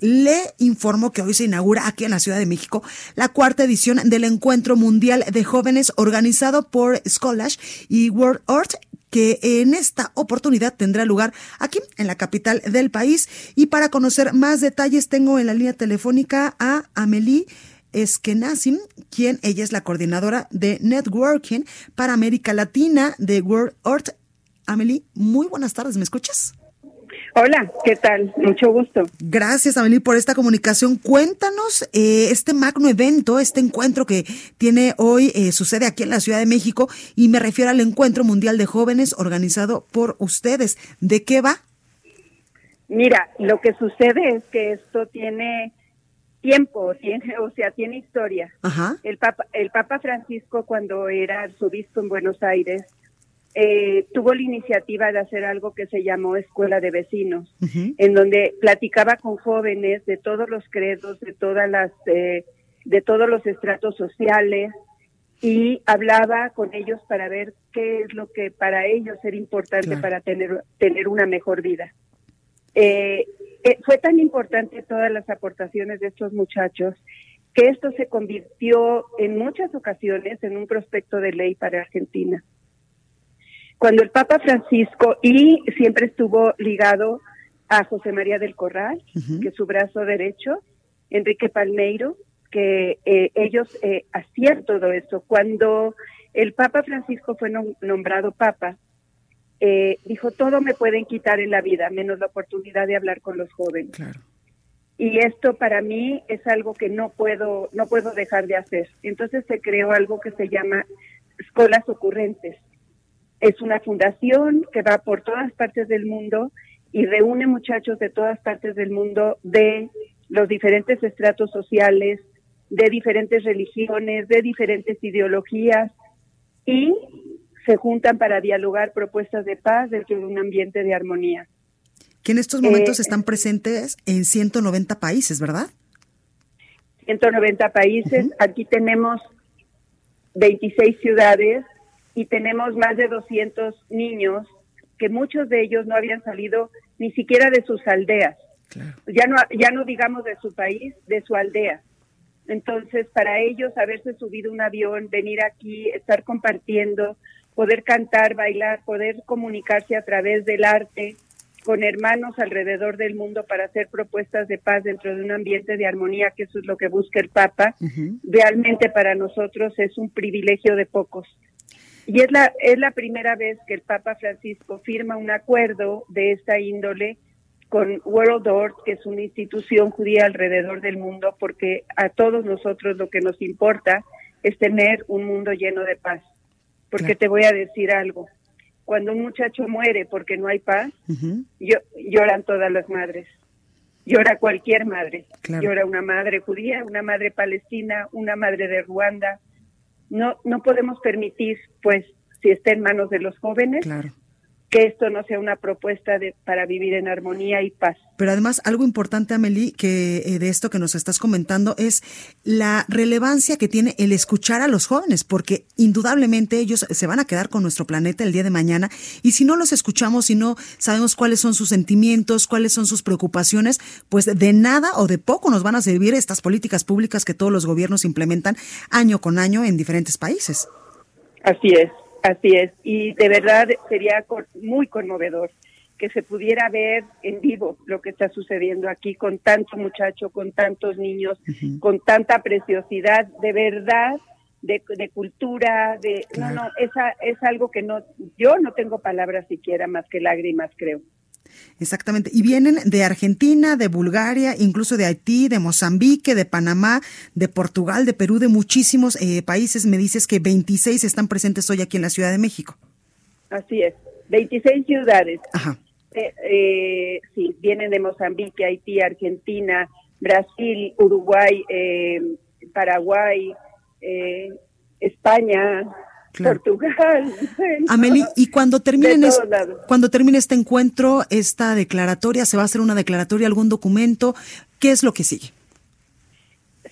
Le informo que hoy se inaugura aquí en la Ciudad de México la cuarta edición del Encuentro Mundial de Jóvenes organizado por Scolash y World Art que en esta oportunidad tendrá lugar aquí en la capital del país. Y para conocer más detalles tengo en la línea telefónica a Amelie Eskenazi, quien ella es la coordinadora de Networking para América Latina de World Art. Amelie, muy buenas tardes, ¿me escuchas? Hola, ¿qué tal? Mucho gusto. Gracias, Amelie, por esta comunicación. Cuéntanos eh, este magno evento, este encuentro que tiene hoy, eh, sucede aquí en la Ciudad de México, y me refiero al Encuentro Mundial de Jóvenes organizado por ustedes. ¿De qué va? Mira, lo que sucede es que esto tiene tiempo, tiene, o sea, tiene historia. Ajá. El Papa, el Papa Francisco, cuando era arzobispo en Buenos Aires, eh, tuvo la iniciativa de hacer algo que se llamó Escuela de Vecinos, en donde platicaba con jóvenes de todos los credos, de todas las, eh, de todos los estratos sociales y hablaba con ellos para ver qué es lo que para ellos era importante Claro. para tener tener una mejor vida. Eh, eh, fue tan importante todas las aportaciones de estos muchachos que esto se convirtió en muchas ocasiones en un prospecto de ley para Argentina cuando el Papa Francisco y siempre estuvo ligado a José María del Corral, que es su brazo derecho, Enrique Palmeiro, que eh, ellos eh, hacían todo eso. Cuando el Papa Francisco fue nom- nombrado Papa, eh, dijo, todo me pueden quitar en la vida, menos la oportunidad de hablar con los jóvenes. Claro. Y esto para mí es algo que no puedo, no puedo dejar de hacer. Entonces se creó algo que se llama Escuelas Ocurrentes. Es una fundación que va por todas partes del mundo y reúne muchachos de todas partes del mundo de los diferentes estratos sociales, de diferentes religiones, de diferentes ideologías y se juntan para dialogar propuestas de paz dentro de un ambiente de armonía. Que en estos momentos Eh, están presentes en 190 países, ¿verdad? 190 países. Aquí tenemos 26 ciudades y tenemos más de 200 niños que muchos de ellos no habían salido ni siquiera de sus aldeas. Claro. Ya no ya no digamos de su país, de su aldea. Entonces, para ellos haberse subido un avión, venir aquí, estar compartiendo, poder cantar, bailar, poder comunicarse a través del arte con hermanos alrededor del mundo para hacer propuestas de paz dentro de un ambiente de armonía, que eso es lo que busca el Papa, realmente para nosotros es un privilegio de pocos. Y es la, es la primera vez que el Papa Francisco firma un acuerdo de esta índole con World Order, que es una institución judía alrededor del mundo, porque a todos nosotros lo que nos importa es tener un mundo lleno de paz. Porque Claro. te voy a decir algo, cuando un muchacho muere porque no hay paz, yo, lloran todas las madres. Llora cualquier madre. Claro. Llora una madre judía, una madre palestina, una madre de Ruanda. No, no podemos permitir, pues, si está en manos de los jóvenes. Que esto no sea una propuesta de, para vivir en armonía y paz. Pero además, algo importante, Amelie, que eh, de esto que nos estás comentando es la relevancia que tiene el escuchar a los jóvenes, porque indudablemente ellos se van a quedar con nuestro planeta el día de mañana. Y si no los escuchamos, si no sabemos cuáles son sus sentimientos, cuáles son sus preocupaciones, pues de nada o de poco nos van a servir estas políticas públicas que todos los gobiernos implementan año con año en diferentes países. Así es, así es. Y de verdad sería muy conmovedor que se pudiera ver en vivo lo que está sucediendo aquí con tanto muchacho, con tantos niños, con tanta preciosidad, de verdad, de, de cultura, de... No, no, esa, es algo que no, yo no tengo palabras siquiera más que lágrimas, creo. Exactamente. Y vienen de Argentina, de Bulgaria, incluso de Haití, de Mozambique, de Panamá, de Portugal, de Perú, de muchísimos eh, países. Me dices que 26 están presentes hoy aquí en la Ciudad de México. Así es. 26 ciudades. Ajá. Eh, eh, sí, vienen de Mozambique, Haití, Argentina, Brasil, Uruguay, eh, Paraguay, eh, España, Portugal. Ameli, y cuando termine, cuando termine este encuentro, esta declaratoria, ¿se va a hacer una declaratoria, algún documento? ¿Qué es lo que sigue?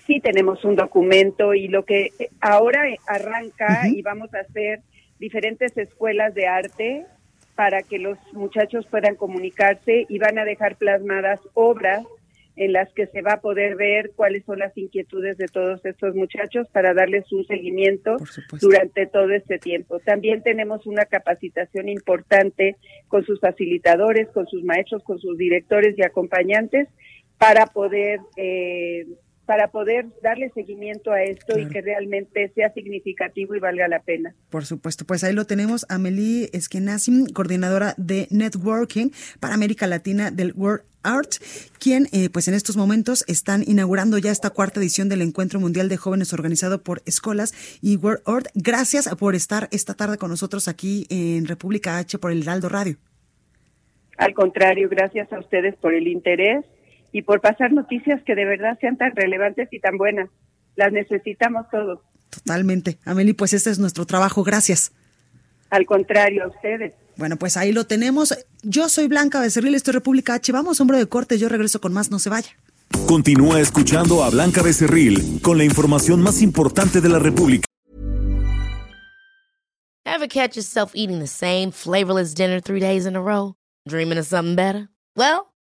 Sí, tenemos un documento y lo que ahora arranca y vamos a hacer diferentes escuelas de arte para que los muchachos puedan comunicarse y van a dejar plasmadas obras en las que se va a poder ver cuáles son las inquietudes de todos estos muchachos para darles un seguimiento durante todo este tiempo. También tenemos una capacitación importante con sus facilitadores, con sus maestros, con sus directores y acompañantes para poder eh, para poder darle seguimiento a esto y que realmente sea significativo y valga la pena. Por supuesto, pues ahí lo tenemos, Amelie Eskenazi, coordinadora de Networking para América Latina del World Art, quien eh, pues en estos momentos están inaugurando ya esta cuarta edición del Encuentro Mundial de Jóvenes organizado por Escolas y World Art. Gracias por estar esta tarde con nosotros aquí en República H por el Heraldo Radio. Al contrario, gracias a ustedes por el interés y por pasar noticias que de verdad sean tan relevantes y tan buenas. Las necesitamos todos. Totalmente. Amelie, pues este es nuestro trabajo. Gracias. Al contrario, a ustedes. Bueno, pues ahí lo tenemos. Yo soy Blanca Becerril, esto es República H. Vamos, hombre de corte, yo regreso con más, no se vaya. Continúa escuchando a Blanca Becerril con la información más importante de la República. Ever catch yourself eating the same flavorless dinner three days in a row? Dreaming of something better? Well,